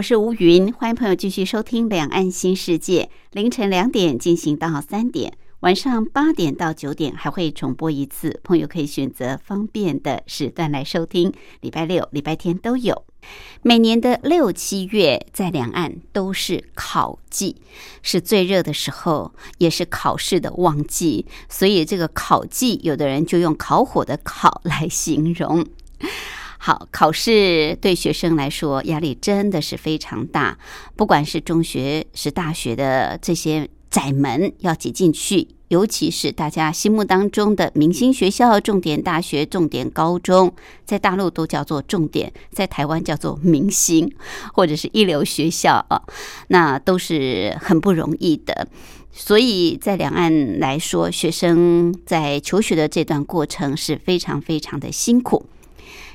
我是吴云，欢迎朋友继续收听《两岸新世界》，凌晨两点进行到三点，晚上八点到九点还会重播一次，朋友可以选择方便的时段来收听，礼拜六、礼拜天都有。每年的六七月，在两岸都是考季，是最热的时候，也是考试的旺季，所以这个考季，有的人就用烤火的“烤”来形容。好，考试对学生来说压力真的是非常大，不管是中学是大学的这些窄门要挤进去，尤其是大家心目当中的明星学校、重点大学、重点高中，在大陆都叫做重点，在台湾叫做明星或者是一流学校啊，那都是很不容易的。所以在两岸来说，学生在求学的这段过程是非常非常的辛苦。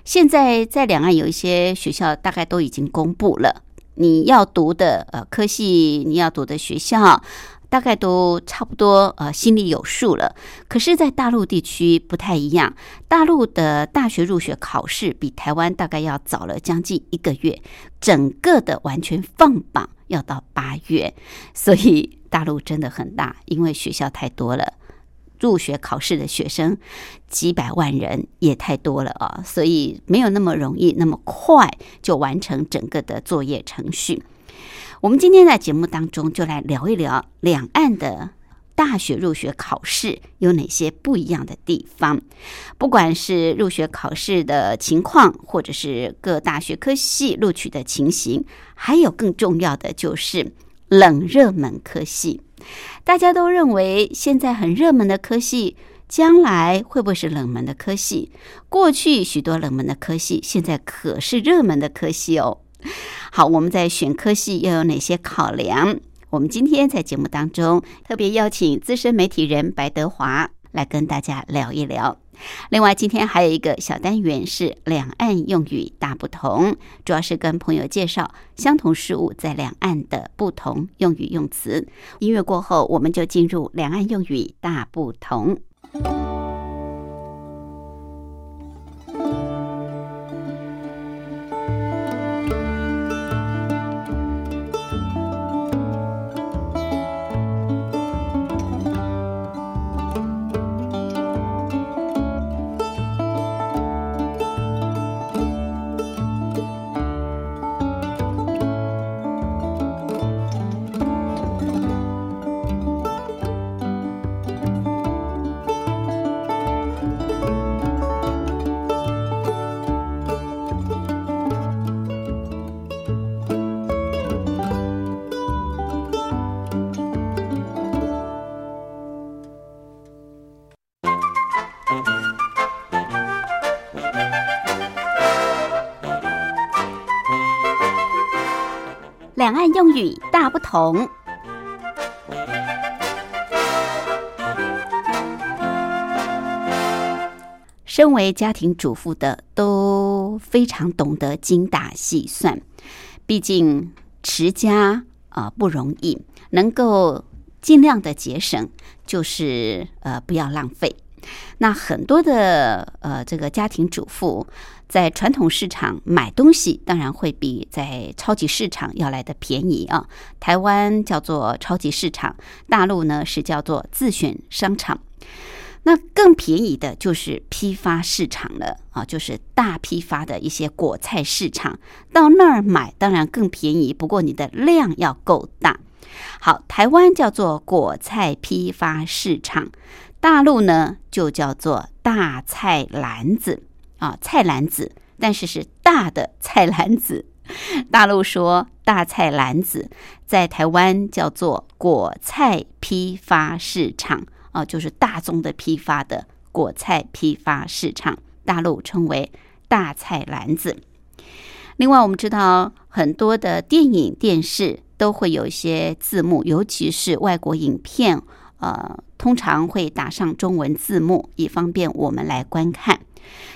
现在在两岸有一些学校大概都已经公布了，你要读的呃科系，你要读的学校，大概都差不多呃心里有数了。可是，在大陆地区不太一样，大陆的大学入学考试比台湾大概要早了将近一个月，整个的完全放榜要到八月，所以大陆真的很大，因为学校太多了。入学考试的学生几百万人也太多了啊，所以没有那么容易那么快就完成整个的作业程序。我们今天在节目当中就来聊一聊两岸的大学入学考试有哪些不一样的地方，不管是入学考试的情况，或者是各大学科系录取的情形，还有更重要的就是冷热门科系。大家都认为现在很热门的科系，将来会不会是冷门的科系？过去许多冷门的科系，现在可是热门的科系哦。好，我们在选科系又有哪些考量？我们今天在节目当中特别邀请资深媒体人白德华来跟大家聊一聊。另外，今天还有一个小单元是两岸用语大不同，主要是跟朋友介绍相同事物在两岸的不同用语用词。音乐过后，我们就进入两岸用语大不同。两岸用语大不同。身为家庭主妇的都非常懂得精打细算，毕竟持家啊不容易，能够尽量的节省，就是呃不要浪费。那很多的呃这个家庭主妇。在传统市场买东西，当然会比在超级市场要来的便宜啊。台湾叫做超级市场，大陆呢是叫做自选商场。那更便宜的就是批发市场了啊，就是大批发的一些果菜市场，到那儿买当然更便宜，不过你的量要够大。好，台湾叫做果菜批发市场，大陆呢就叫做大菜篮子。啊，菜篮子，但是是大的菜篮子。大陆说大菜篮子，在台湾叫做果菜批发市场啊，就是大宗的批发的果菜批发市场，大陆称为大菜篮子。另外，我们知道很多的电影、电视都会有一些字幕，尤其是外国影片，呃，通常会打上中文字幕，以方便我们来观看。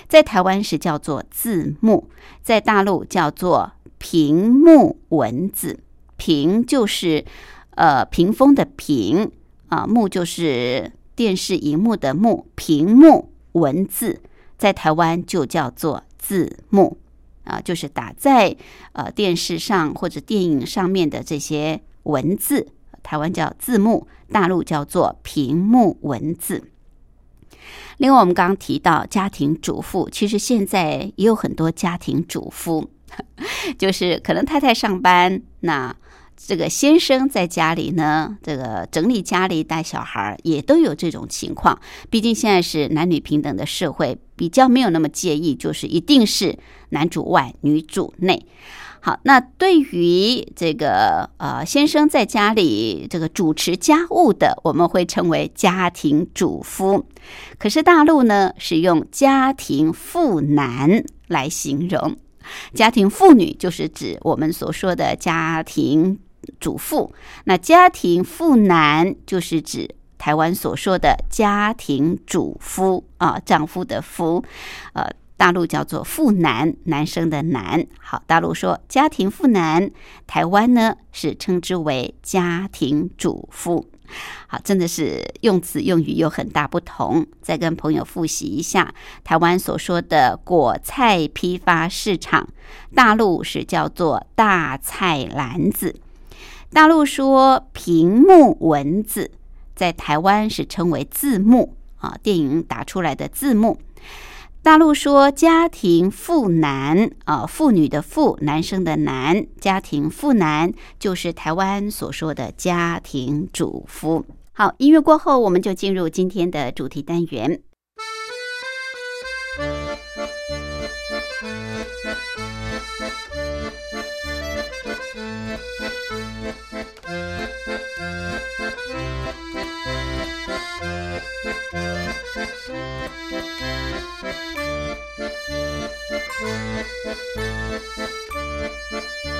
在台湾是叫做字幕，在大陆叫做屏幕文字。屏就是呃屏风的屏啊，幕就是电视荧幕的幕。屏幕文字在台湾就叫做字幕。啊，就是打在呃电视上或者电影上面的这些文字，台湾叫字幕，大陆叫做屏幕文字。另外，我们刚刚提到家庭主妇，其实现在也有很多家庭主妇，就是可能太太上班，那这个先生在家里呢，这个整理家里、带小孩也都有这种情况。毕竟现在是男女平等的社会，比较没有那么介意，就是一定是。男主外，女主内。好，那对于这个呃先生在家里这个主持家务的，我们会称为家庭主夫。可是大陆呢，是用家庭妇男来形容。家庭妇女就是指我们所说的家庭主妇，那家庭妇男就是指台湾所说的家庭主夫啊，丈夫的夫，呃。大陆叫做妇男，男生的男。好，大陆说家庭妇男，台湾呢是称之为家庭主妇。好，真的是用词用语有很大不同。再跟朋友复习一下，台湾所说的果菜批发市场，大陆是叫做大菜篮子。大陆说屏幕文字，在台湾是称为字幕啊，电影打出来的字幕。大陆说家庭妇男啊，妇女的妇，男生的男，家庭妇男就是台湾所说的家庭主妇。好，音乐过后，我们就进入今天的主题单元。Thank you.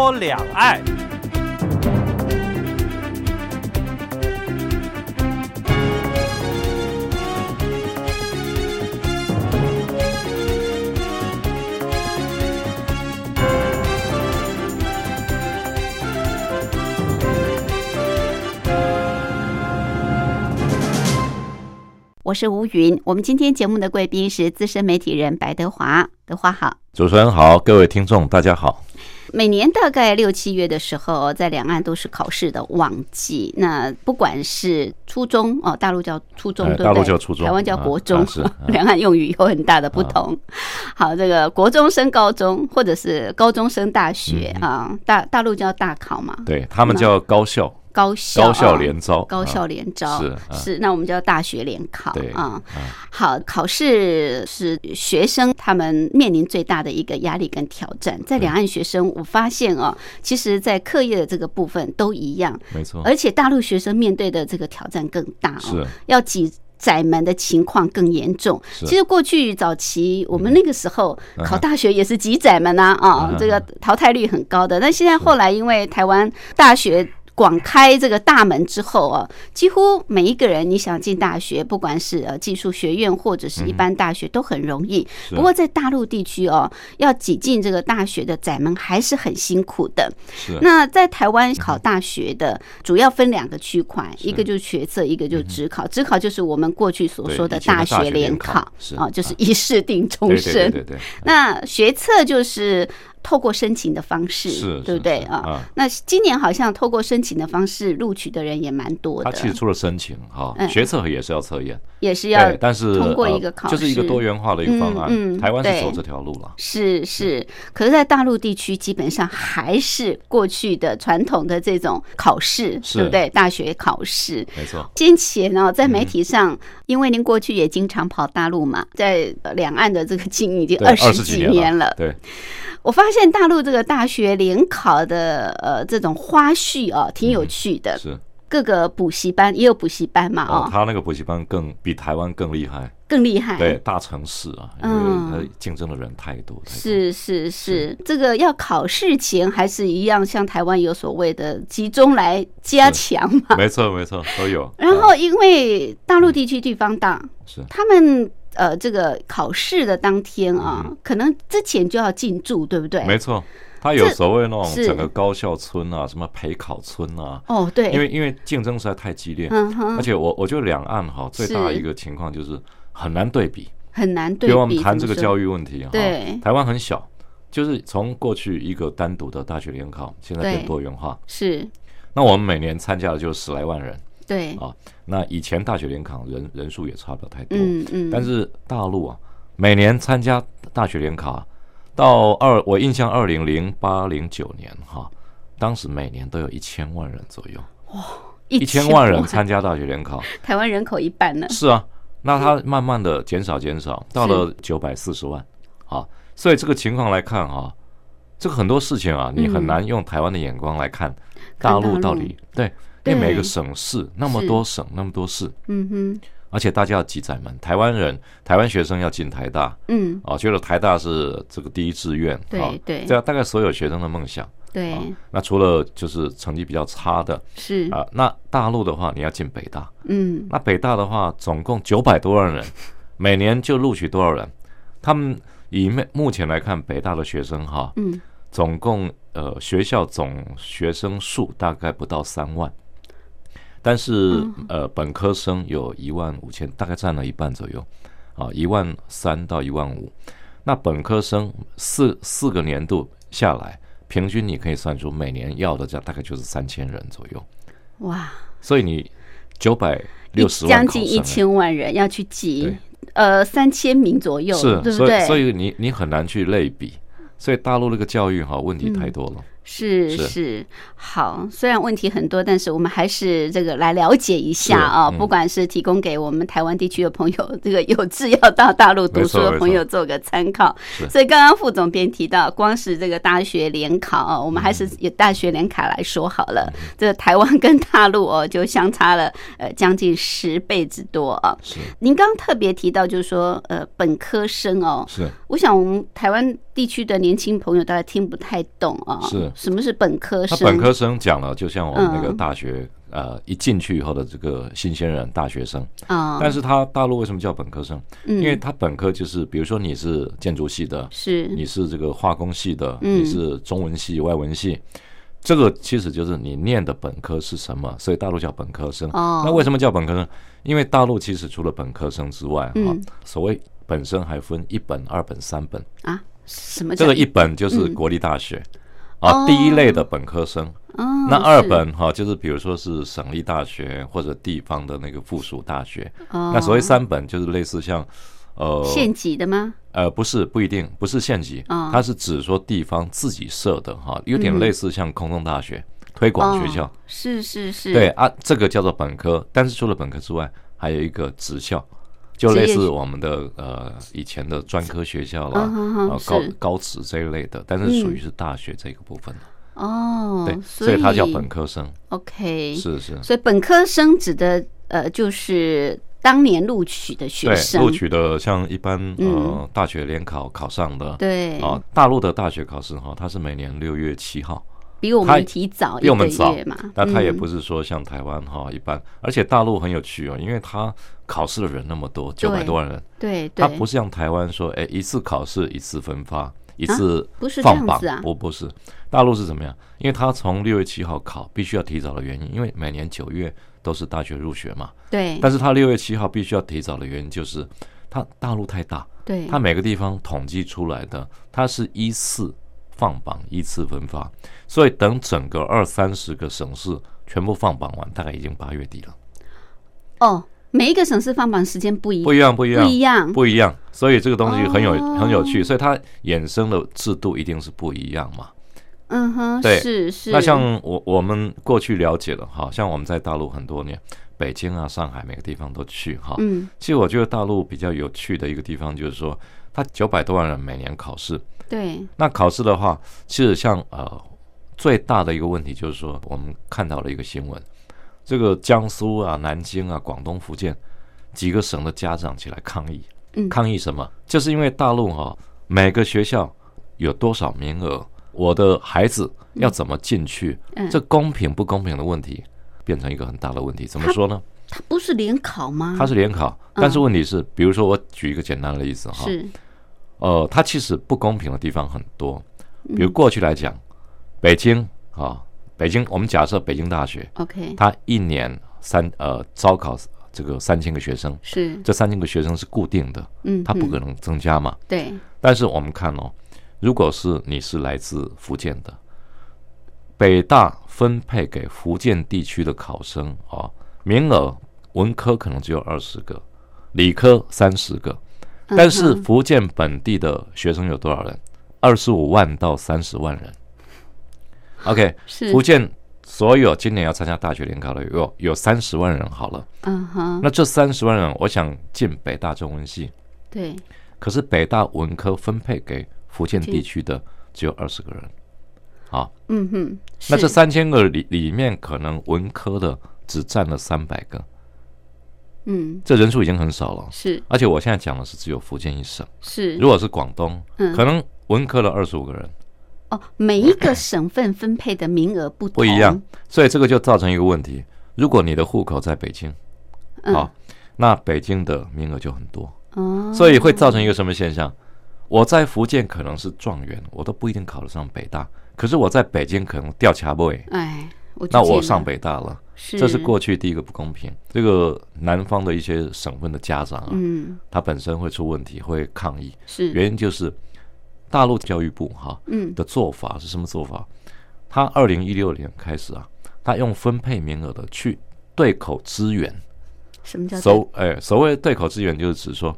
说两岸。我是吴云。我们今天节目的贵宾是资深媒体人白德华，德华好。主持人好，各位听众大家好。每年大概六七月的时候，在两岸都是考试的旺季。那不管是初中哦，大陆叫初中，哎对不对？大陆叫初中台湾叫国中 两岸用语有很大的不同。好，这个国中升高中，或者是高中升大学嗯啊，大大陆叫大考嘛，对他们叫高校，高校高校啊联招，高校啊联招是啊是，那我们叫大学联考啊。啊好，考试是学生他们面临最大的一个压力跟挑战。在两岸学生，我发现哦，其实在课业的这个部分都一样，没错，而且大陆学生面对的这个挑战更大哦是，要挤。窄门的情况更严重。其实过去早期我们那个时候嗯考大学也是挤窄门啊，啊嗯，这个淘汰率很高的。但现在后来因为台湾大学。广开这个大门之后啊，几乎每一个人你想进大学，不管是呃技术学院或者是一般大学都很容易。是不过在大陆地区哦，要挤进这个大学的窄门还是很辛苦的。是那在台湾考大学的主要分两个区块，一个就是学测，一个就是职考。职考就是我们过去所说的大学学联联考啊，就是一试定终对对身对。对对，那学测就是透过申请的方式，是对不对？啊？那今年好像透过申请的方式录取的人也蛮多的，他其实除了申请哈嗯，学测也是要测验，也是要，但是通过呃一个考试，就是一个多元化的一个方案，嗯嗯台湾是走这条路了。是是，可是，在大陆地区基本上还是过去的传统的这种考试，对不对？大学考试。没错，先前呢，在嗯媒体上，因为您过去也经常跑大陆嘛，在呃两岸的这个经营已经，二二十几年年了。对，我发现大陆这个大学联考的呃这种花絮啊，挺有趣的。是各个补习班也有补习班嘛，哦，哦，他那个补习班更比台湾更厉害，更厉害。对，大城市啊，因嗯。为他竞争的人太多，太多。是是是，这个要考试前还是一样，像台湾有所谓的集中来加强嘛。没错没错都有。然后因为大陆地区地方大，是。他们呃这个考试的当天啊，可能之前就要进驻，对不对？嗯没错，他有所谓那种整个高校村啊，什么陪考村啊，哦，对，因为因为竞争实在太激烈，嗯而且我我觉得两岸哈最大是。一个情况就是很难对比。很难对比。比如我们谈这个教育，问题哈对，台湾很小，就是从过去一个单独的大学联考，现在变多元化。是。那我们每年参加的就十来万人。对，啊。那以前大学联考人人数也差不了太多，嗯嗯，但是大陆啊，每年参加大学联考啊，到二我印象二零零八零九年哈，当时每年都有一千万人左右，一一千万人参加大学联考，台湾人口一半呢。是啊，那它慢慢的减少减少，到了九百四十万，啊，所以这个情况来看啊，这个很多事情啊，你很难用台湾的眼光来看大陆。到底对，因为每个省市那么多省那么多市，嗯哼，而且大家要挤窄门，台湾人台湾学生要进台大。嗯，啊，觉得台大是这个第一志愿，对啊对。这样大概所有学生的梦想。对。啊，那除了就是成绩比较差的是，啊，那大陆的话你要进北大，嗯。那北大的话，总共九百多万人，每年就录取多少人？他们以目目前来看，北大的学生哈，嗯，总共呃学校总学生数大概不到三万，但是呃本科生有一万五千，大概占了一半左右，啊，一万三到一万五。那本科生四四个年度下来，平均你可以算出每年要的这样大概就是三千人左右，哇，所以你九百一六十万将近一千万人要去挤对，呃，三千名左右，是，对不对？所以所以你你很难去类比，所以大陆那个教育哈问题太多了。是是是好，虽然问题很多，但是我们还是这个来了解一下是啊、嗯不管是提供给我们台湾地区的朋友，这个有志要到大陆读书的朋友做个参考。所以刚刚副总编提到，光是这个大学联考啊，我们还是嗯以大学联考来说好了。这个台湾跟大陆哦，就相差了呃将近十倍之多啊。是您刚刚特别提到，就是说呃本科生哦，是我想我们台湾地区的年轻朋友大概听不太懂啊，是什么是本科生？他本科生讲了，就像我们那个嗯大学、呃一进去以后的这个新鲜人大学生，啊，但是他大陆为什么叫本科生？嗯因为他本科就是比如说你是建筑系的，是你是这个化工系的，嗯你是中文系、外文系，这个其实就是你念的本科是什么，所以大陆叫本科生。哦那为什么叫本科生？因为大陆其实除了本科生之外，哈、嗯所谓本身还分一本、二本、三本。啊，什么这个一本就是嗯国立大学、哦啊，第一类的本科生。哦那二本哈、就是比如说是省立大学或者地方的那个附属大学。哦那所谓三本就是类似像呃县级的吗？呃不是不一定不是县级，哦它是指说地方自己设的哈、有点嗯类似像空中大学、推广学校。哦是是是，对啊，这个叫做本科，但是除了本科之外，还有一个职校。就类似我们的呃以前的专科学校啦，高高职这一类的，但是属于是大学这个部分的。哦，对，所所以它叫本科生，OK，是是，所以本科生指的呃就是当年录取的学对，生，录取的像一般呃嗯。大学联考考上的，对。啊，大陆的大学考试哈，它是每年六月七号，比我他们提早一个比我们早月嘛，那他也嗯。不是说像台湾哈一般，而且大陆很有趣哦，因为他考试的人那么多，九百多万人，对对，它不像台湾说，哎，一次考试一次分发，一次放榜不不是，大陆是怎么样？因为他从六月七号考，必须要提早的原因，因为每年九月都是大学入学嘛，对。但是他六月七号必须要提早的原因就是，他大陆太大，对，他每个地方统计出来的，它是一次放榜，依次分发，所以等整个二三十个省市全部放榜完，大概已经八月底了，哦，每一个省市放榜时间不一不一样，不一样，不一样，不一样，所以这个东西很有、哦。很有趣，所以它衍生的制度一定是不一样嘛。嗯哼，对。是是，那像我我们过去了解的哈，像我们在大陆很多年，北京啊、上海每个地方都去哈。嗯。其实我觉得大陆比较有趣的一个地方就是说，它九百多万人每年考试，对那考试的话，其实像呃最大的一个问题就是说，我们看到了一个新闻，这个江苏啊、南京啊、广东、福建几个省的家长起来抗议，嗯抗议什么？就是因为大陆哈、每个学校有多少名额，我的孩子要怎么进去，嗯这公平不公平的问题。变成一个很大的问题，怎么说呢？他不是联考吗？它是联考，但是问题是，比如说我举一个简单的例子哈，嗯是。呃，它其实不公平的地方很多。嗯。比如过去来讲，北京啊，北京，我们假设北京大学，OK。它一年三呃招考这个三千个学生，是。这三千个学生是固定的，嗯，嗯它不可能增加嘛。对。但是我们看哦，如果是你是来自福建的，北大分配给福建地区的考生啊，名额文科可能只有二十个，理科三十个，但是福建本地的学生有多少人？二十五万到三十万人。OK，福建所有今年要参加大学联考的有有三十万人好了，嗯哼。那这三十万人，我想进北大中文系，对。可是北大文科分配给福建地区的只有二十个人。好，嗯哼，是。那这三千个里里面，可能文科的只占了三百个，嗯。这人数已经很少了。是。而且我现在讲的是只有福建一省，是。如果是广东，嗯。可能文科的二十五个人。哦，每一个省份分配的名额不同。不一样，所以这个就造成一个问题：如果你的户口在北京，嗯。好，那北京的名额就很多，哦，所以会造成一个什么现象？我在福建可能是状元，我都不一定考得上北大，可是我在北京可能掉卡位，哎，那我上北大了，是这是过去第一个不公平。这个南方的一些省份的家长啊，嗯他本身会出问题，会抗议，是原因就是大陆教育部哈嗯的做法是什么做法？他二零一六年开始啊，他用分配名额的去对口支援。什么叫所哎，所谓对口支援，就是指说，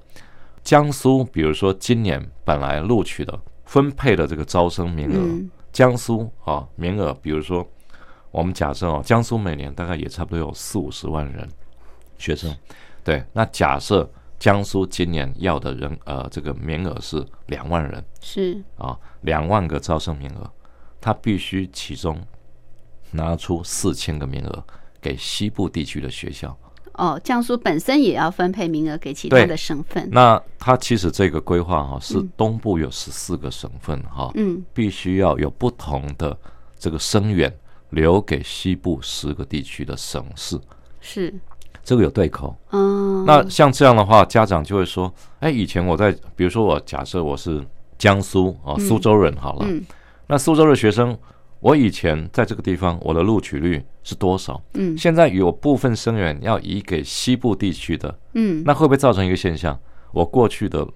江苏比如说今年本来录取的分配的这个招生名额，嗯江苏啊名额，比如说我们假设哦，江苏每年大概也差不多有四五十万人学生，对，那假设江苏今年要的人呃这个名额是两万人是啊，两万个招生名额，他必须其中拿出四千个名额给西部地区的学校。哦，江苏本身也要分配名额给其他的省份。那他其实这个规划哈、是嗯东部有十四个省份哈、嗯必须要有不同的这个生源留给西部十个地区的省市，是，这个有对口。嗯，那像这样的话，家长就会说，哎，以前我在，比如说我假设我是江苏啊、苏州人好了，嗯。那苏州的学生，我以前在这个地方我的录取率是多少？嗯。现在有部分生源要移给西部地区的，嗯，那会不会造成一个现象？我过去的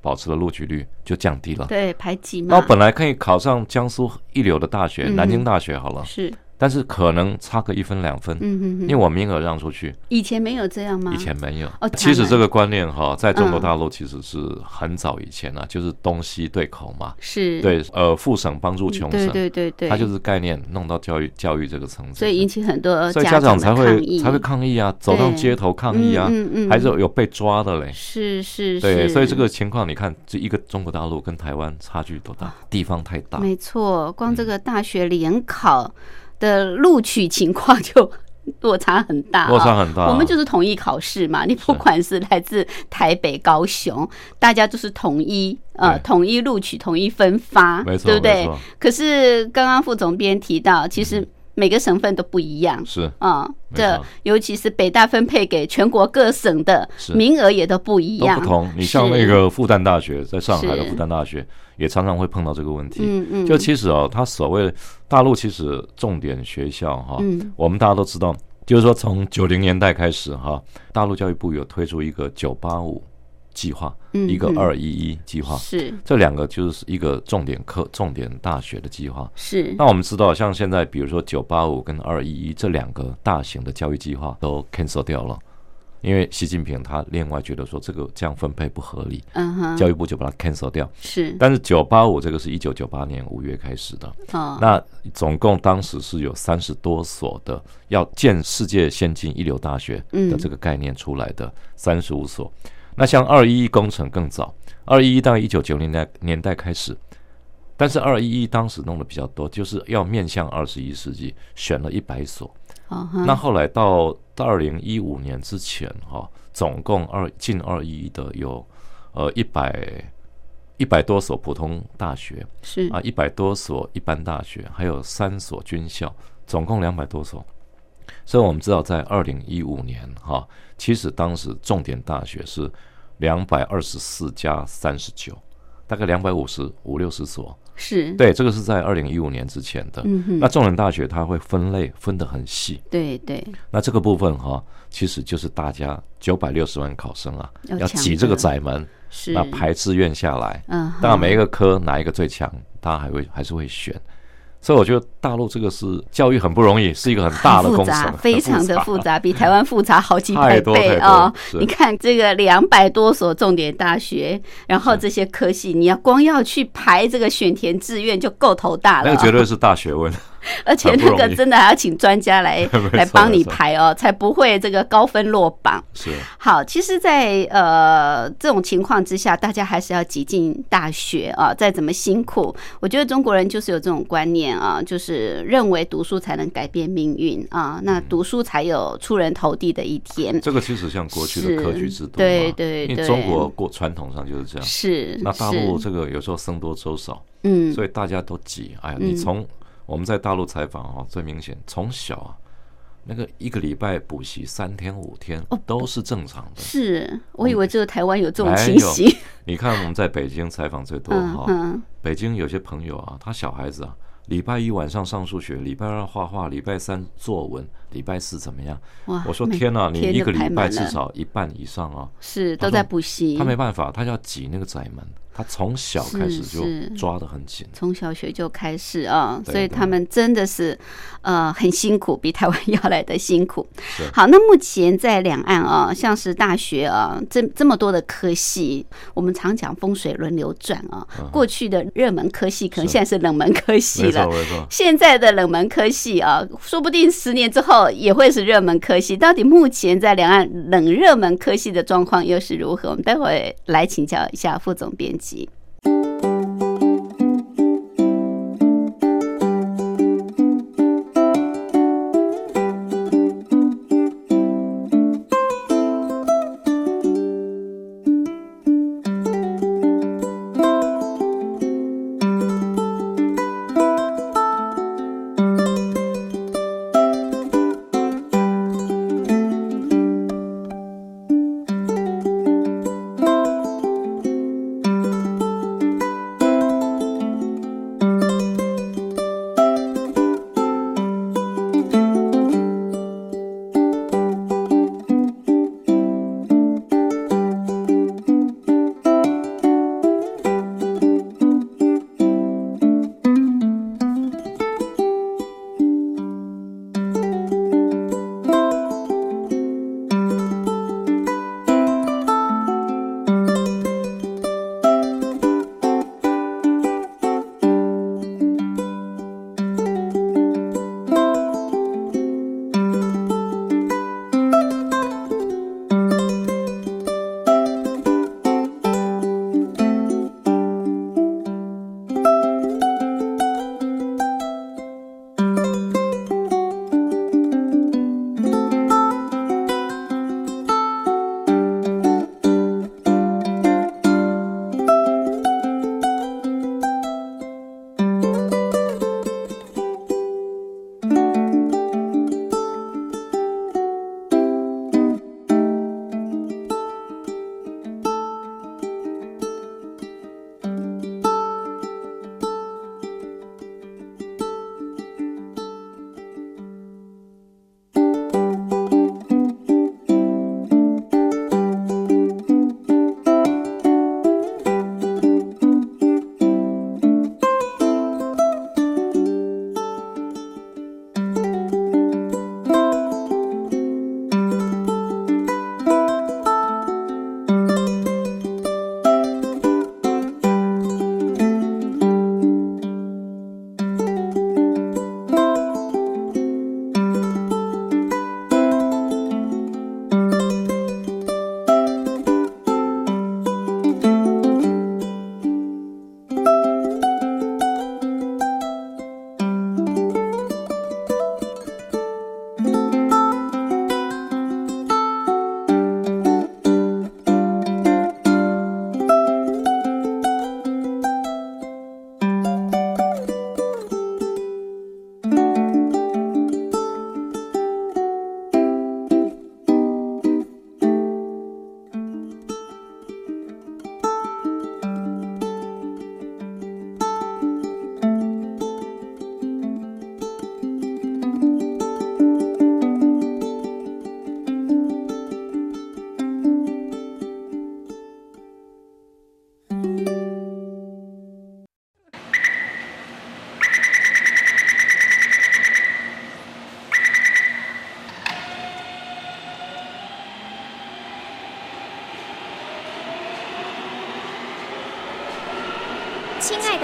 保持的录取率就降低了。对排挤嘛，那本来可以考上江苏一流的大学，南京大学好了，是，但是可能差个一分两分，嗯哼因为，我名额让出去，以前没有这样吗？以前没有。哦。其实这个观念哈，在中国嗯大陆其实是很早以前啊，就是东西对口嘛，是，对，呃，富省帮助穷对省，对对对，它就是概念弄到教育教育这个层次，所以引起很多所以家长长才会才会抗议啊，走上街头抗议啊，嗯嗯嗯。还是有被抓的嘞。是是对，是，所以这个情况，你看这一个中国大陆跟台湾差距多大，地方太大。没错，光这个大学联考的录取情况就 落差很大、啊，落差很大啊。我们就是统一考试嘛，你不管是来自台北、高雄，大家就是统一呃统一录取、统一分发，没错对不对？可是刚刚副总编提到，其实每个省份都不一样。是。啊、这错。尤其是北大分配给全国各省的名额也都不一样，不同。你像那个复旦大学，在上海的复旦大学，也常常会碰到这个问题。嗯嗯，就其实哦，他所谓大陆其实重点学校哈，嗯。我们大家都知道，就是说从九零年代开始哈，大陆教育部有推出一个九八五计划，一个二一一计划，是。这两个就是一个重点课、重点大学的计划。是。那我们知道，像现在比如说九八五跟二一一这两个大型的教育计划都 cancel 掉了，因为习近平他另外觉得说这个这样分配不合理，嗯哼教育部就把它 cancel 掉。是但是九八五这个是一九九八年五月开始的，哦那总共当时是有三十多所的要建世界先进一流大学嗯的这个概念出来的三十五所。那像二一一工程更早，二一一大概一九九零年代年代开始，但是二一一当时弄的比较多，就是要面向二十一世纪，选了一百所。哦那后来到到二零一五年之前，哈、总共二近二一一的有呃一百一百多所普通大学是啊，一百多所一般大学，还有三所军校，总共两百多所。所以我们知道，在二零一五年哈、其实当时重点大学是两百二十四加三十九，大概两百五十五六十所。是，对，这个是在二零一五年之前的。嗯哼。那众人大学它会分类分得很细，对对。那这个部分哈、其实就是大家九百六十万考生啊，要要挤这个窄门，是。那排志愿下来，嗯，当然每一个科哪一个最强，大家还会还是会选。所以我觉得大陆这个是教育很不容易，是一个很大的工程，非常的复杂，比台湾复杂好几百倍啊！是你看这个两百多所重点大学，然后这些科系，你要光要去排这个选填志愿就够头大了，那个绝对是大学问。而且那个真的还要请专家来 错来帮你排哦，才不会这个高分落榜。是好，其实在，呃这种情况之下，大家还是要挤进大学啊。再怎么辛苦，我觉得中国人就是有这种观念啊，就是认为读书才能改变命运啊，那读书才有出人头地的一天。这个其实像过去的科举制度嘛，对对对因为中国过传统上就是这样。是，那大陆是这个有时候僧多粥少，嗯，所以大家都挤。哎呀，你从我们在大陆采访哈，最明显，从小啊，那个一个礼拜补习三天五天都是正常的。是我以为只有台湾有这种情形。你看我们在北京采访最多嗯哈，嗯，北京有些朋友啊，他小孩子啊，礼拜一晚上上数学，礼拜二画画，礼拜三作文，礼拜四怎么样？哇，我说天哪，你一个礼拜至少一半以上啊，是都在补习，他没办法，他要挤那个窄门，他从小开始就抓得很紧。从小学就开始啊，所以他们真的是呃很辛苦，比台湾要来的辛苦。好，那目前在两岸啊，像是大学啊，这这么多的科系，我们常讲风水轮流转啊。过去的热门科系，可能现在是冷门科系没错了。没错，现在的冷门科系啊，说不定十年之后也会是热门科系。到底目前在两岸冷热门科系的状况又是如何？我们待会来请教一下副总编辑。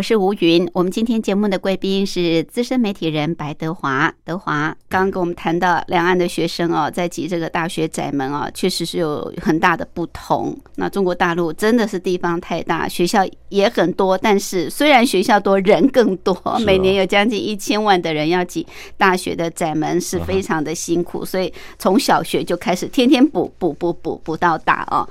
我是吴云，我们今天节目的贵宾是资深媒体人白德华。德华刚刚跟我们谈到两岸的学生哦，在挤这个大学窄门啊，确实是有很大的不同。那中国大陆真的是地方太大，学校也很多，但是虽然学校多，人更多，每年有将近一千万的人要挤大学的窄门，是非常的辛苦。所以从小学就开始天天补补补补补到大哦。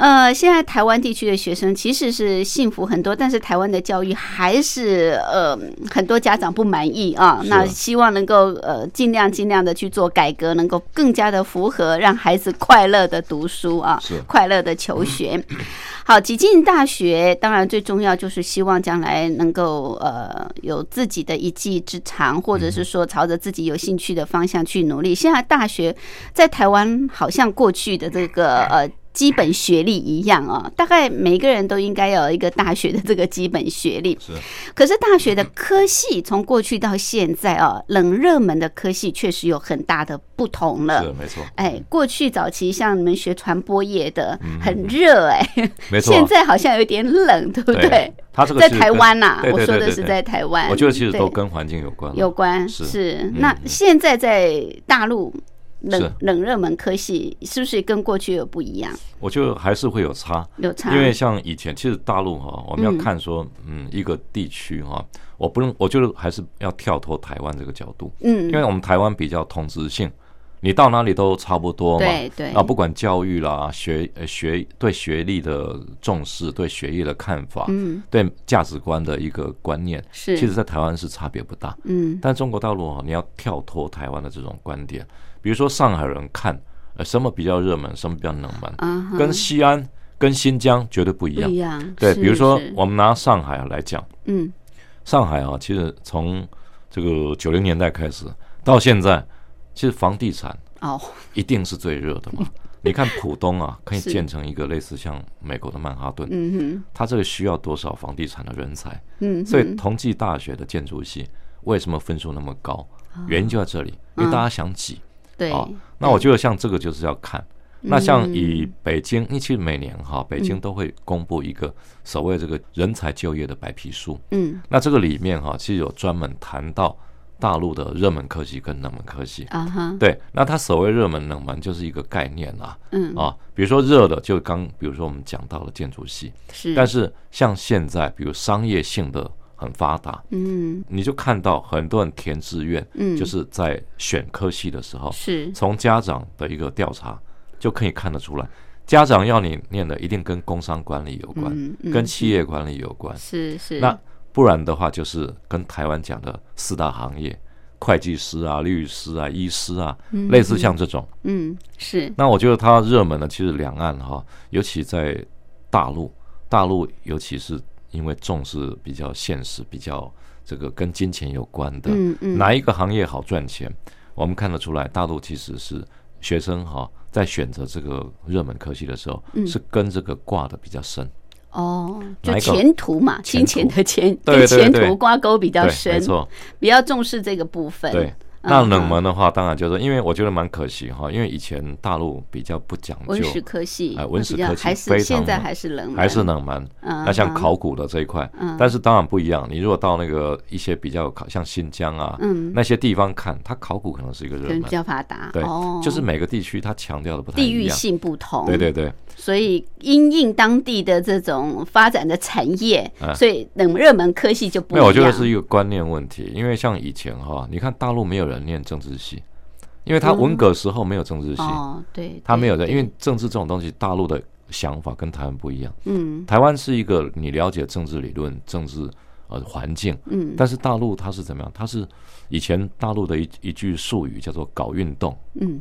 呃，现在台湾地区的学生其实是幸福很多，但是台湾的教育还是呃很多家长不满意啊。那希望能够呃尽量尽量的去做改革，能够更加的符合让孩子快乐的读书啊，快乐的求学。好，挤进大学，当然最重要就是希望将来能够呃有自己的一技之长，或者是说朝着自己有兴趣的方向去努力。现在大学在台湾好像过去的这个呃。基本学历一样哦，大概每个人都应该有一个大学的这个基本学历。是，可是大学的科系从过去到现在哦，冷热门的科系确实有很大的不同了。是，没错。哎，过去早期像你们学传播业的很热哎，没错。现在好像有点冷，对不对？他这个在台湾呐，我说的是在台湾。我觉得其实都跟环境有关。有关是。那现在在大陆。冷冷热门科系是不是跟过去有不一样？我觉得还是会有差，有差。因为像以前，其实大陆哈，我们要看说，嗯，一个地区哈，我不能，我觉得还是要跳脱台湾这个角度，嗯，因为我们台湾比较同质性，你到哪里都差不多嘛，对对。啊，不管教育啦、学呃学对学历的重视、对学业的看法，嗯，对价值观的一个观念，是，其实在台湾是差别不大，嗯，但中国大陆哈，你要跳脱台湾的这种观点。比如说上海人看，呃，什么比较热门，什么比较冷门，跟西安、跟新疆绝对不一样。不一样。对，比如说我们拿上海来讲，嗯，上海啊，其实从这个九零年代开始到现在，其实房地产哦，一定是最热的嘛。你看浦东啊，可以建成一个类似像美国的曼哈顿，嗯哼，它这个需要多少房地产的人才？嗯，所以同济大学的建筑系为什么分数那么高？原因就在这里，因为大家想挤。对，那我觉得像这个就是要看。那像以北京，因为其实每年哈，北京都会公布一个所谓这个人才就业的白皮书。嗯，那这个里面哈，其实有专门谈到大陆的热门科技跟冷门科技。啊哈，对，那它所谓热门冷门就是一个概念啦。嗯啊，比如说热的，就刚比如说我们讲到了建筑系，是，但是像现在比如商业性的。很发达，嗯，你就看到很多人填志愿，嗯，就是在选科系的时候，是。从家长的一个调查就可以看得出来，家长要你念的一定跟工商管理有关，嗯跟企业管理有关，是是，那不然的话就是跟台湾讲的四大行业，会计师啊、律师啊、医师啊，类似像这种，嗯，是。那我觉得它热门的其实两岸哈，尤其在大陆，大陆尤其是。因为重视比较现实，比较这个跟金钱有关的，哪一个行业好赚钱？我们看得出来，大陆其实是学生哈，在选择这个热门科系的时候，是跟这个挂的比较深。哦，就前途嘛，金钱的钱跟前途挂钩比较深，没错，比较重视这个部分。对。那冷门的话，当然就是因为我觉得蛮可惜哈，因为以前大陆比较不讲究文史科系，哎，文史科系还是现在还是冷门，还是冷门。那像考古的这一块，但是当然不一样。你如果到那个一些比较考，像新疆啊，那些地方看，它考古可能是一个热门，比较发达。对，就是每个地区它强调的不太地域性不同。对对对。所以因应当地的这种发展的产业，所以冷热门科系就不一样。我觉得是一个观念问题，因为像以前哈，你看大陆没有人念政治系，因为他文革时候没有政治系，哦，对，他没有的，因为政治这种东西，大陆的想法跟台湾不一样。嗯，台湾是一个你了解政治理论、政治呃环境，嗯，但是大陆它是怎么样？它是以前大陆的一一句术语叫做搞运动，嗯，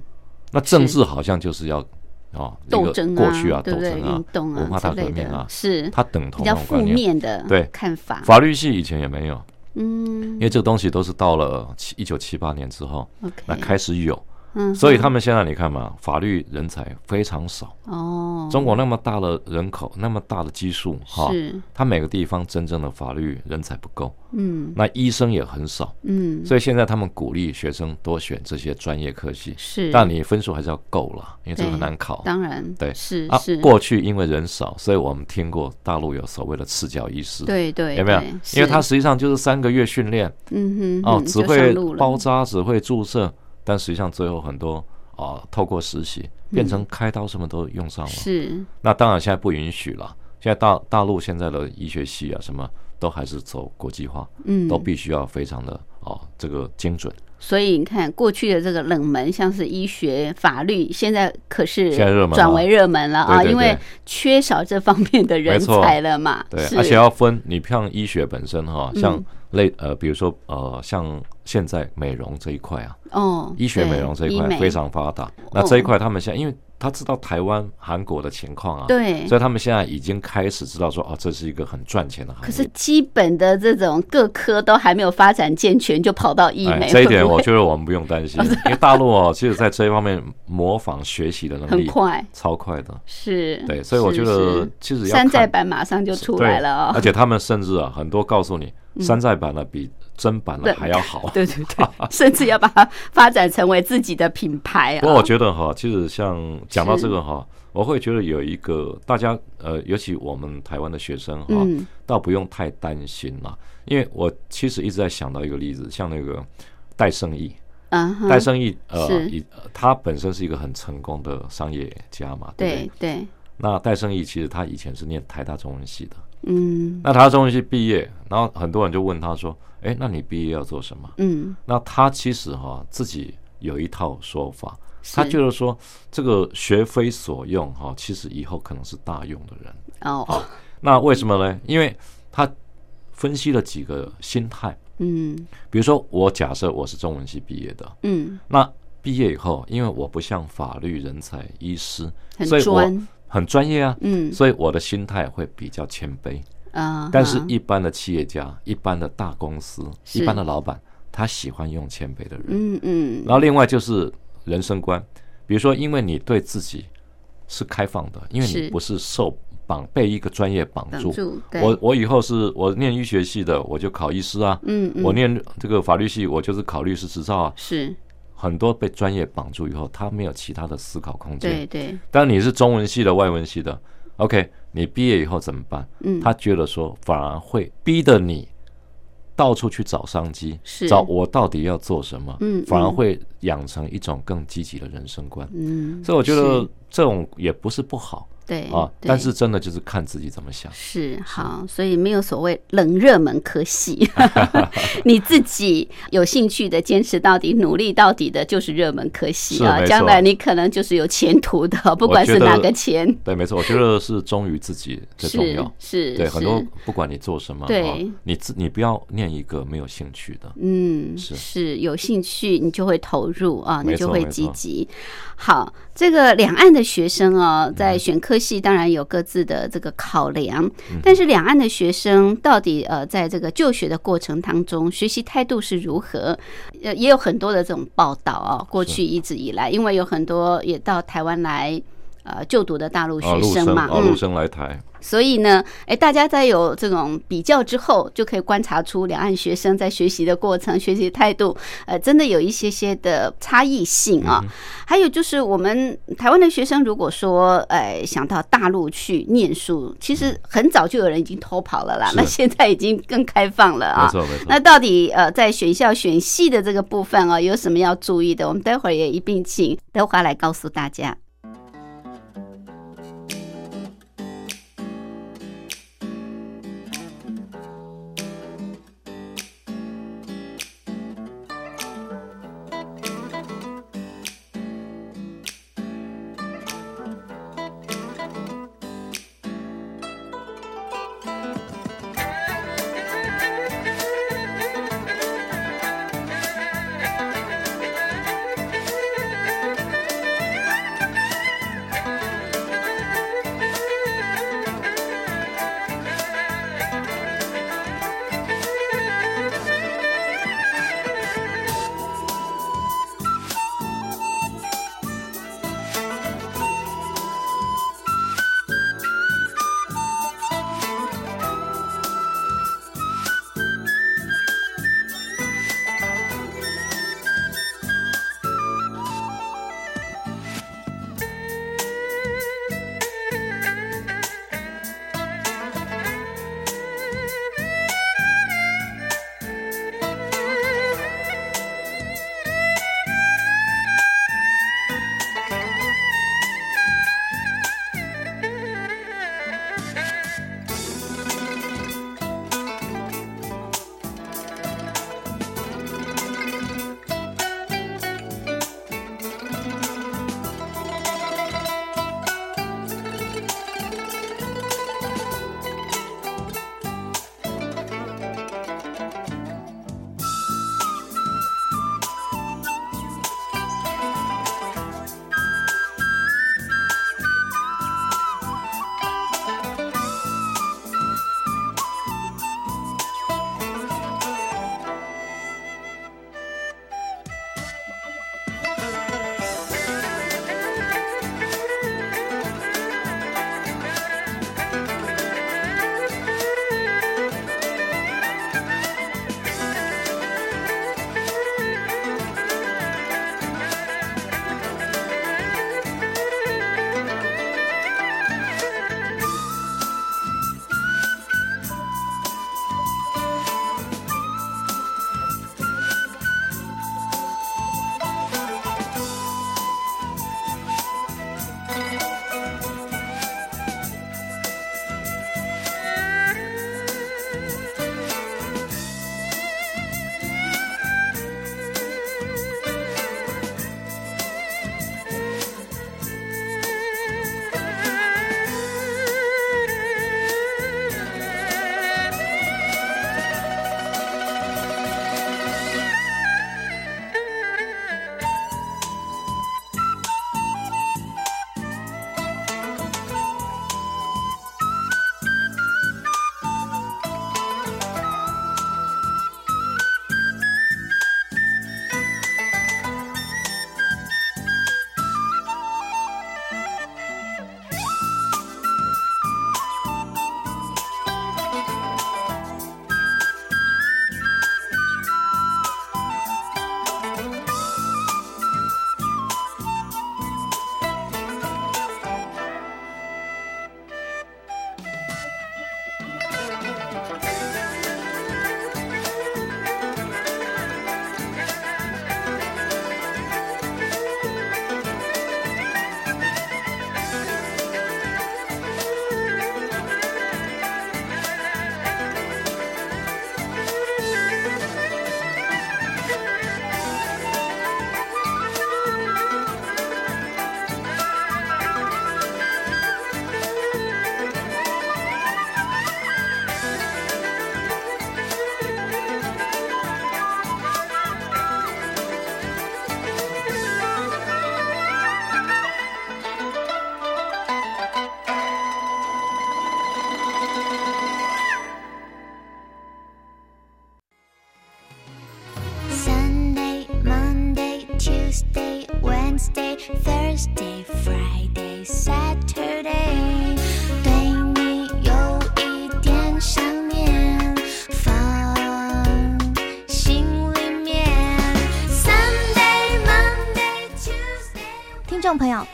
那政治好像就是要。啊，斗争过去啊，斗争啊，文化大革命啊，是。它等同比较负面的对。看法。法律系以前也没有，嗯，因为这个东西都是到了七一九七八年之后，那开始有。嗯，所以他们现在你看嘛，法律人才非常少。哦。中国那么大的人口，那么大的基数，哈，他每个地方真正的法律人才不够，嗯，那医生也很少，嗯，所以现在他们鼓励学生多选这些专业科系，是，但你分数还是要够了，因为这个很难考，当然，对，是啊。过去因为人少，所以我们听过大陆有所谓的赤脚医师，对对，有没有？因为他实际上就是三个月训练，嗯哼，哦，只会包扎，只会注射。但实际上，最后很多啊，透过实习变成开刀，什么都用上了。是。那当然现在不允许了。现在大大陆现在的医学系啊，什么都还是走国际化，嗯，都必须要非常的啊，这个精准。所以你看，过去的这个冷门，像是医学、法律，现在可是现在热门了转为热门了啊，因为缺少这方面的人才了嘛。对，而且要分，你像医学本身哈，像嗯类呃，比如说呃，像现在美容这一块啊，哦，医学美容这一块非常发达。那这一块他们现在，因为他知道台湾、韩国的情况啊，对。所以他们现在已经开始知道说，哦，这是一个很赚钱的行业。可是基本的这种各科都还没有发展健全，就跑到医美，哎，这一点 我觉得我们不用担心，因为大陆哦，其实在这一方面模仿学习的能力很快，超快的。是。对，所以我是觉得其实要山寨版马上就出对来了哦。而且他们甚至啊，很多告诉你，山寨版的比真版的还要好。对对对，甚至要把它发展成为自己的品牌啊。不过我觉得哈，其实像讲到这个哈，我会觉得有一个大家呃，尤其我们台湾的学生哈，嗯。倒不用太担心了，因为我其实一直在想到一个例子，像那个戴胜义，嗯，戴胜义呃，他本身是一个很成功的商业家嘛，对不对？对对，那戴胜义其实他以前是念台大中文系的，嗯。那台大中文系毕业，然后很多人就问他说：“哎，那你毕业要做什么？”嗯，那他其实哈、自己有一套说法，他就是说这个学非所用哈、其实以后可能是大用的人。哦，那为什么呢？因为他分析了几个心态，嗯比如说我假设我是中文系毕业的，嗯，那毕业以后，因为我不像法律人才、医师，很所以我专，很专业啊，嗯所以我的心态会比较谦卑。啊，但是，一般的企业家、一般的大公司、一般的老板，他喜欢用谦卑的人。嗯嗯，然后另外就是人生观，比如说，因为你对自己是开放的，因为你不是受绑被一个专业绑住。住，我我以后是我念医学系的，我就考医师啊；嗯嗯，我念这个法律系，我就是考律师执照啊。是。很多被专业绑住以后，他没有其他的思考空间。对对，当你是中文系的、外文系的，OK，你毕业以后怎么办？嗯，他觉得说反而会逼得你到处去找商机，是。找我到底要做什么，嗯嗯。反而会养成一种更积极的人生观。嗯，所以我觉得这种也不是不好对啊，对但是真的就是看自己怎么想。是好，所以没有所谓冷热门科系，你自己有兴趣的、坚持到底、努力到底的，就是热门科系啊。将来你可能就是有前途的，不管是哪个钱，对，没错，我觉得是忠于自己最重要。是，对，很多不管你做什么，对啊你自你不要念一个没有兴趣的。嗯，是是有兴趣，你就会投入啊，你就会积极。好，这个两岸的学生啊哦，在选科系当然有各自的这个考量，嗯但是两岸的学生到底呃，在这个就学的过程当中，学习态度是如何？呃，也有很多的这种报道哦，过去一直以来，因为有很多也到台湾来。呃，就读的大陆啊，学生嘛，啊，陆生来台，所以呢，哎，大家在有这种比较之后，就可以观察出两岸学生在学习的过程、学习态度，呃，真的有一些些的差异性啊。还有就是，我们台湾的学生如果说，呃，想到大陆去念书，其实很早就有人已经偷跑了啦。那现在已经更开放了啊。没错没错。那到底呃，在选校选系的这个部分啊，有什么要注意的？我们待会儿也一并请德华来告诉大家。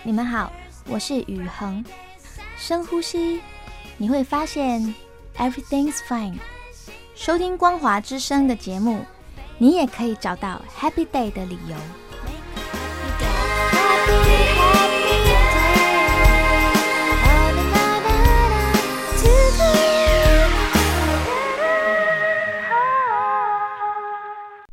你们好，我是雨恒。深呼吸，你会发现 everything's fine。收听光华之声的节目，你也可以找到 Happy Day 的理由。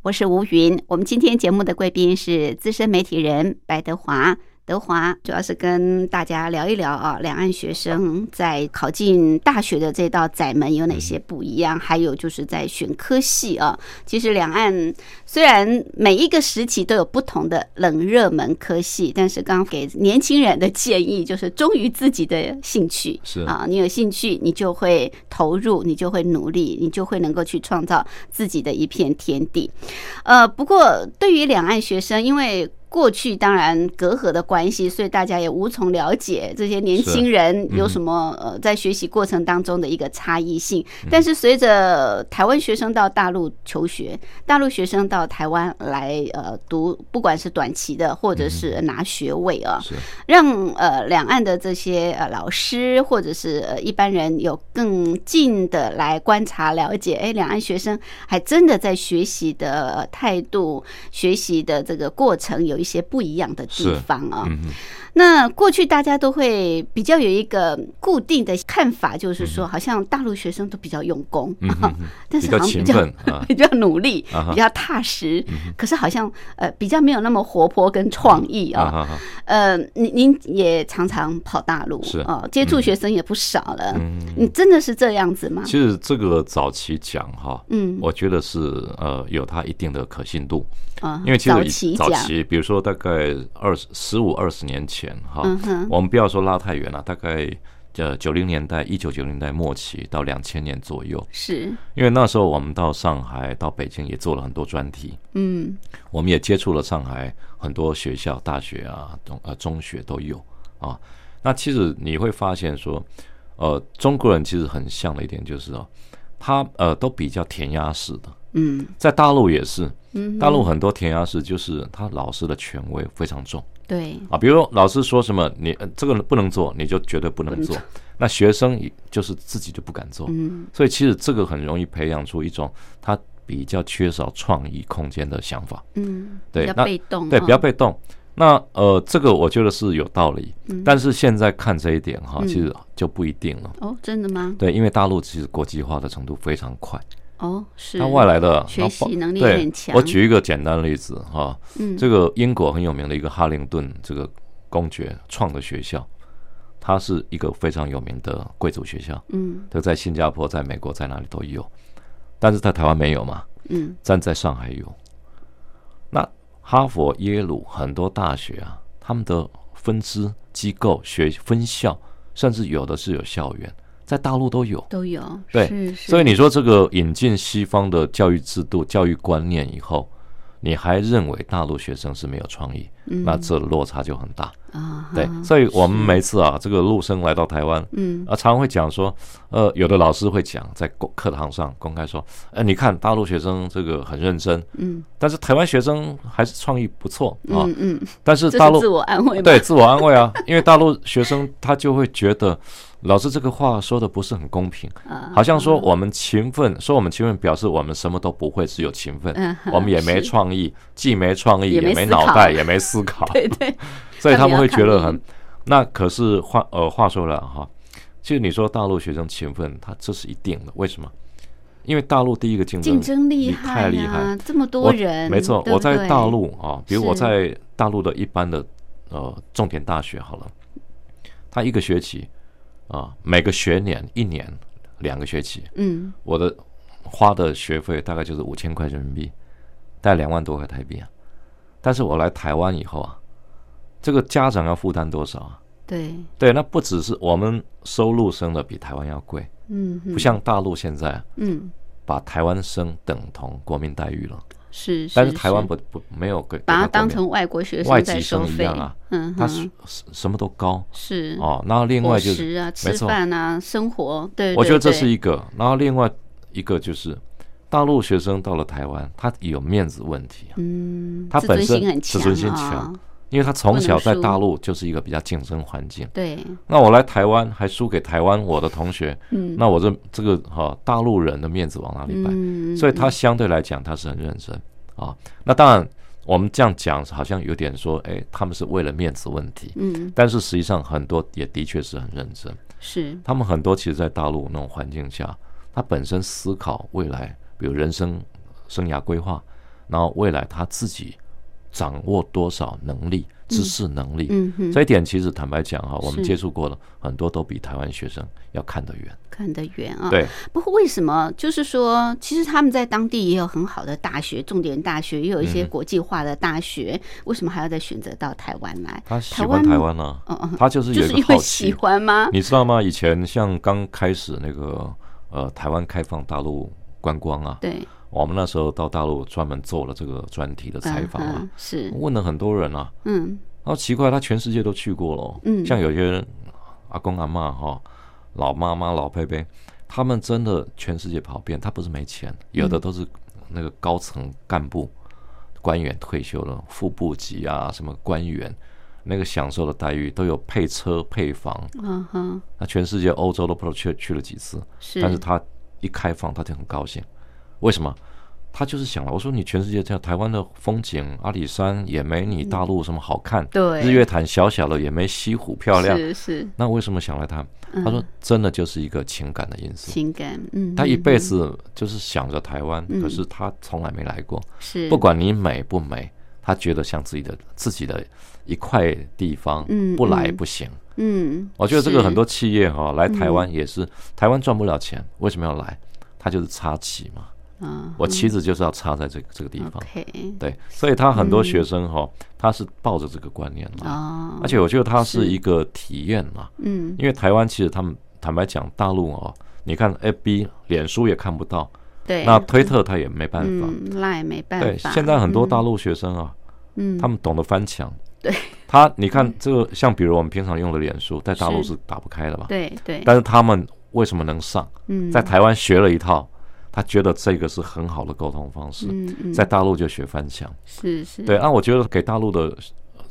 我是吴云，我们今天节目的贵宾是资深媒体人白德华。德华主要是跟大家聊一聊啊，两岸学生在考进大学的这道窄门有哪些不一样？还有就是在选科系啊。其实两岸虽然每一个时期都有不同的冷热门科系，但是刚给年轻人的建议就是忠于自己的兴趣是啊，你有兴趣，你就会投入，你就会努力，你就会能够去创造自己的一片天地。呃，不过对于两岸学生，因为过去当然隔阂的关系，所以大家也无从了解这些年轻人有什么呃在学习过程当中的一个差异性。但是随着台湾学生到大陆求学，大陆学生到台湾来呃读，不管是短期的或者是拿学位啊，是。让呃两岸的这些呃老师或者是呃一般人有更近的来观察了解，哎，两岸学生还真的在学习的呃态度、学习的这个过程有一些不一样的地方啊。那过去大家都会比较有一个固定的看法，就是说，好像大陆学生都比较用功，但是好像比较 比较努力啊，比较踏实。可是好像呃比较没有那么活泼跟创意啊。呃，您您也常常跑大陆，是。啊，接触学生也不少了。嗯。你真的是这样子吗？其实这个早期讲哈，嗯。我觉得是呃有它一定的可信度，啊，因为其早实以早期早，期，比如说大概二十十五二十年前哈。我们不要说拉太远了，大概呃九零年代一九九零年代末期到两千年左右，是，因为那时候我们到上海、到北京也做了很多专题，嗯。我们也接触了上海很多学校、大学啊、中呃中学都有啊。那其实你会发现说，呃，中国人其实很像的一点就是哦，他呃都比较填鸭式的，嗯。在大陆也是，嗯，大陆很多填鸭式就是他老师的权威非常重对，啊，比如老师说什么，你、呃、这个不能做，你就绝对不能做，那学生也就是自己就不敢做，嗯。所以其实这个很容易培养出一种他比较缺少创意空间的想法。嗯，对那被动，对，哦比较被动。那呃，这个我觉得是有道理，嗯。但是现在看这一点哈，嗯。其实就不一定了。哦，真的吗？对，因为大陆其实国际化的程度非常快，哦，是，那外来的学习能力对很强。我举一个简单的例子哈，嗯。这个英国很有名的一个哈灵顿这个公爵创的学校，它是一个非常有名的贵族学校，嗯。这在新加坡、在美国、在哪里都有，但是在台湾没有嘛，嗯。但在上海有。那哈佛、耶鲁很多大学啊，他们的分支机构、学分校，甚至有的是有校园，在大陆都有。都有，对是是，所以你说这个引进西方的教育制度、教育观念以后，你还认为大陆学生是没有创意，嗯那这落差就很大。啊，对，所以我们每次啊，这个陆生来到台湾，嗯啊，常常会讲说，呃，有的老师会讲在公课堂上公开说，呃，你看大陆学生这个很认真，嗯但是台湾学生还是创意不错啊。嗯嗯，但是大陆自我安慰？对自我安慰啊，因为大陆学生他就会觉得老师这个话说的不是很公平，啊，好像说我们勤奋，说我们勤奋表示我们什么都不会，只有勤奋嗯，我们也没创意，既没创意也没脑袋，也没思考，对 对，所以他们会觉得很。那可是话呃话说了哈，其实你说大陆学生勤奋，他这是一定的，为什么？因为大陆第一个竞争竞争厉你害太厉害。啊，这么多人，没错，我在大陆啊，比如我在大陆的一般的呃重点大学好了，他一个学期啊，每个学年一年两个学期，嗯我的花的学费大概就是五千块人民币，大概两万多块台币啊。但是我来台湾以后啊，这个家长要负担多少啊？对，对，那不只是我们收入生的比台湾要贵，嗯不像大陆现在嗯把台湾生等同国民待遇了。是，但是台湾不不没有给把它当成外国学生外籍生一样，啊，嗯他哼。什，什么都高是。哦。然后另外就伙食啊，吃饭啊，生活，对，我觉得这是一个，然后另外一个就是大陆学生到了台湾，他有面子问题啊，嗯，他本身自尊心强，因为他从小在大陆就是一个比较竞争环境。对，那我来台湾还输给台湾我的同学，嗯，那我这这个哈、大陆人的面子往哪里摆？嗯，所以他相对来讲他是很认真啊。那当然，我们这样讲好像有点说，哎，他们是为了面子问题，嗯但是实际上很多也的确是很认真。是他们很多其实，在大陆那种环境下，他本身思考未来，比如人生生涯规划，然后未来他自己掌握多少能力、知识能力，嗯，这一点其实坦白讲哈，我们接触过了很多，都比台湾学生要看得远。看得远啊。对，不过为什么就是说，其实他们在当地也有很好的大学，重点大学，也有一些国际化的大学，为什么还要再选择到台湾来？他喜欢台湾呢、嗯嗯，他就是就是有一个好因为喜奇，欢吗？你知道吗？以前像刚开始那个呃台湾开放大陆观光啊，对，我们那时候到大陆专门做了这个专题的采访啊是，问了很多人啊，嗯然后奇怪，他全世界都去过了哦。嗯像有些人阿公阿嬷哈、老妈妈、老伯伯，他们真的全世界跑遍。他不是没钱，有的都是那个高层干部、官员退休了，副部级啊，什么官员，那个享受的待遇都有配车配房。嗯哼，那全世界欧洲都不知道去去了几次，是，但是他一开放，他就很高兴。为什么？他就是想了，我说你全世界这样，台湾的风景，阿里山也没你大陆什么好看，嗯对日月潭小小的也没西湖漂亮，是是那为什么想来他？嗯他说真的就是一个情感的因素。情感，嗯，他一辈嗯子就是想着台湾，嗯可是他从来没来过。是不管你美不美，他觉得像自己的自己的一块地方，嗯不来嗯不行。嗯，我觉得这个很多企业哈、来台湾也是，台湾赚不了钱，为什么要来？他就是插旗嘛。啊，我妻子就是要插在这个这个地方。对，所以他很多学生哈、他是抱着这个观念嘛，哦，而且我觉得他是是。一个体验嘛，嗯。因为台湾其实他们坦白讲，大陆哦，你看 FB、脸书也看不到，对，那推特他也没办法。嗯，那也没办对，法，现在很多大陆，学生啊，嗯，他们懂得翻墙。对，他你看这个，像比如我们平常用的脸书，在大陆是。是打不开的吧？对对，但是他们为什么能上？嗯，在台湾学了一套，他觉得这个是很好的沟通方式，嗯嗯，在大陆就学翻墙。是是，对，那我觉得给大陆的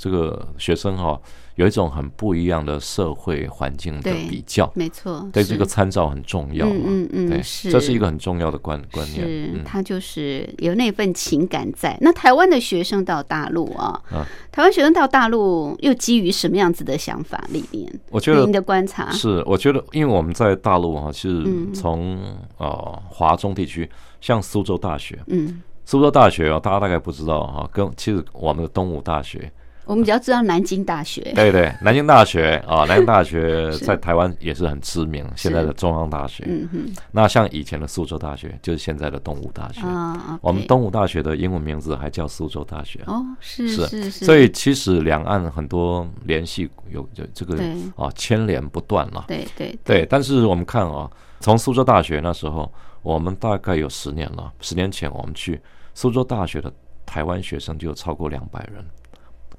这个学生哈、有一种很不一样的社会环境的比较，没错，对是这个参照很重要嘛。嗯嗯嗯对，是这是一个很重要的观观念。是，嗯，他就是有那份情感在。那台湾的学生到大陆啊，啊台湾学生到大陆又基于什么样子的想法里面？我觉得您的观察是，我觉得因为我们在大陆哈、是嗯从呃华中地区，像苏州大学，嗯，苏州大学啊、大家大概不知道哈、跟其实我们的东吴大学，我们比较知道南京大学，对对，南京大学啊，南京大学 在台湾也是很知名，现在的中央大学。嗯哼那像以前的苏州大学，就是现在的东吴大学。啊，我们东吴大学的英文名字还叫苏州大学。哦是是是是，所以其实两岸很多联系有有这个啊牵连不断了。对对对，但是我们看啊，从苏州大学那时候，我们大概有十年了，十年前我们去苏州大学的台湾学生就有超过两百人。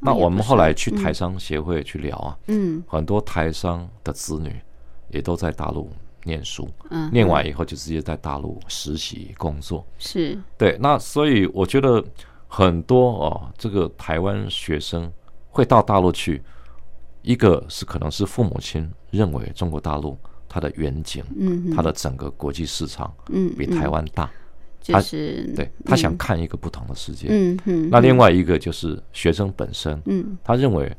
那我们后来去嗯。台商协会去聊啊，嗯。很多台商的子女也都在大陆念书，嗯，念完以后就直接在大陆实习工作。是。对，那所以我觉得很多哦，这个台湾学生会到大陆去，一个是可能是父母亲认为中国大陆它的远景，嗯它的整个国际市场嗯比台嗯湾大，就是对他想嗯看一个不同的世界。嗯哼，那另外一个就是学生本身，嗯他认为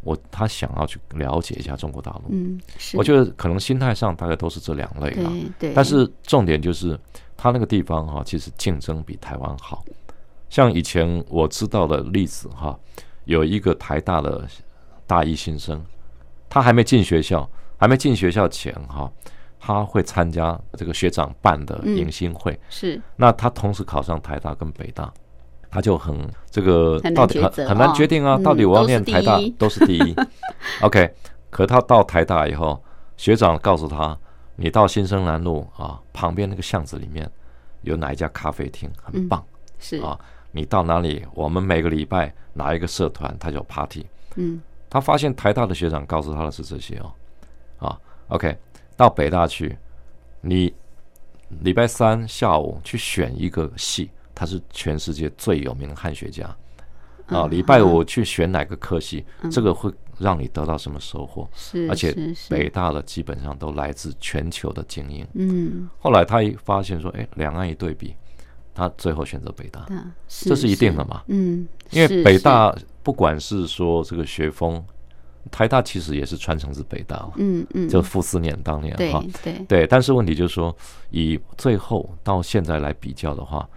我他想要去了解一下中国大陆。嗯是，我觉得可能心态上大概都是这两类啦。对对，但是重点就是，他那个地方哈、其实竞争比台湾好。像以前我知道的例子哈、有一个台大的大一新生，他还没进学校，还没进学校前哈、他会参加这个学长办的迎新会。是。那他同时考上台大跟北大，他就很这个到底很很难哦决定啊，嗯到底我要念台大都是第一。OK，可他到台大以后，学长告诉他，你到新生南路啊旁边那个巷子里面有哪一家咖啡厅很棒，是。啊，你到哪里，我们每个礼拜哪一个社团他就有 party，嗯。他发现台大的学长告诉他的是这些哦，啊，OK，到北大去，你礼拜三下午去选一个系，他是全世界最有名的汉学家，啊，嗯礼拜五去选哪个科系，这个会让你得到什么收获？是，而且北大的基本上都来自全球的精英。嗯后来他一发现说，哎，两岸一对比，他最后选择北大，啊，这是一定的嘛？嗯，因为北大不管是说这个学风，台大其实也是传承自北大，嗯嗯，就傅斯年当年对哈，对对。但是问题就是说，以最后到现在来比较的话，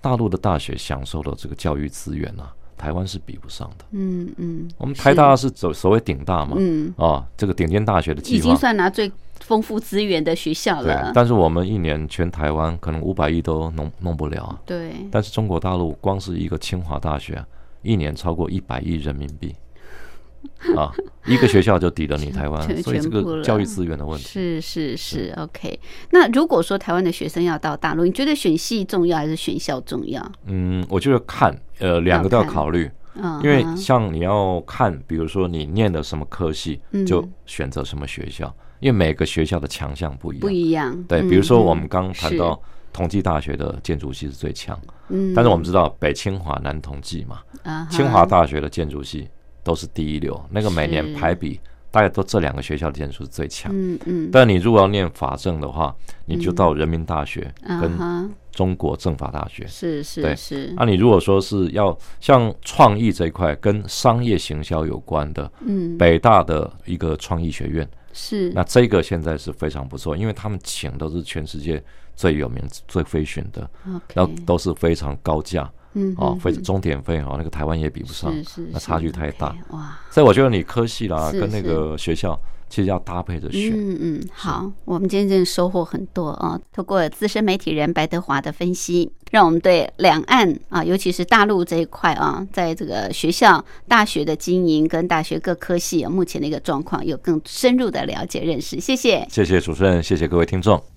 大陆的大学享受的这个教育资源啊，台湾是比不上的。嗯嗯，我们台大是所所谓顶大嘛，嗯，啊，这个顶尖大学的已经。算拿最丰富资源的学校对了，，但是我们一年全台湾可能五百亿都弄弄不了啊。对，但是中国大陆光是一个清华大学、啊，一年超过一百亿人民币，啊，一个学校就抵得你台湾，所以这个教育资源的问题，是是是，OK。那如果说台湾的学生要到大陆，你觉得选系重要还是选校重要？嗯，我觉得看，呃，两个都要考虑，嗯，因为嗯像你要看，比如说你念的什么科系，嗯。就选择什么学校，因为每个学校的强项不一不样。一样。对，嗯比如说我嗯们刚刚谈到同济大学的建筑系是最强，嗯，但是我们知道北清华、南同济嘛，啊清华大学的建筑系都是第一流，那个每年排比大概都这两个学校的建筑是最强。嗯嗯，但你如果要念法政的话，你就到人民大学跟中国政法大学。是是对。是，那你如果说是要像创意这一块跟商业行销有关的，嗯。北大的一个创意学院，是。那这个现在是非常不错，因为他们请都是全世界最有名、最飞寻的，然后都是非常高价嗯哦，非嗯钟点费哦，那个台湾也比不上是，是，那差距太大哇。所以我觉得你科系啦是跟那个学校其实要搭配着选。嗯嗯，好，我们今天真的收获很多啊！通过资深媒体人白德华的分析，让我们对两岸啊，尤其是大陆这一块啊，在这个学校、大学的经营跟大学各科系、啊、目前的一个状况有更深入的了解认识。谢谢。谢谢主持人，谢谢各位听众。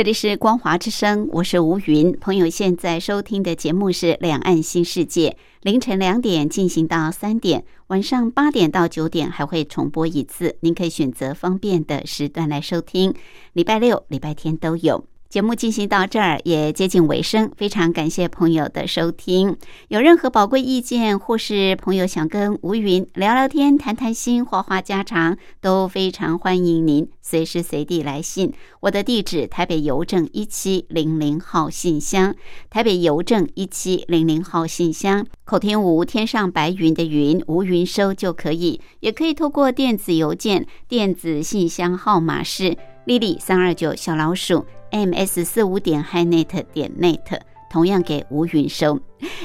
这里是光华之声，我是吴云。朋友现在收听的节目是《两岸新世界》，凌晨两点进行到三点，晚上八点到九点还会重播一次，您可以选择方便的时段来收听，礼拜六、礼拜天都有。节目进行到这儿也接近尾声，非常感谢朋友的收听。有任何宝贵意见，或是朋友想跟吴云聊聊天、谈谈心、话话家常，都非常欢迎您随时随地来信。我的地址：台北邮政一七零零号信箱，台北邮政一七零零号信箱。口天吴，天上白云的云，吴云收就可以，也可以透过电子邮件，电子信箱号码是 lily 三二九小老鼠。Ms 四五点 hi net 点 net，同样给吴云收。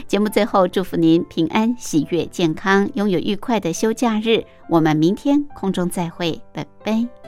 节目最后祝福您平安、喜悦、健康，拥有愉快的休假日。我们明天空中再会，拜拜。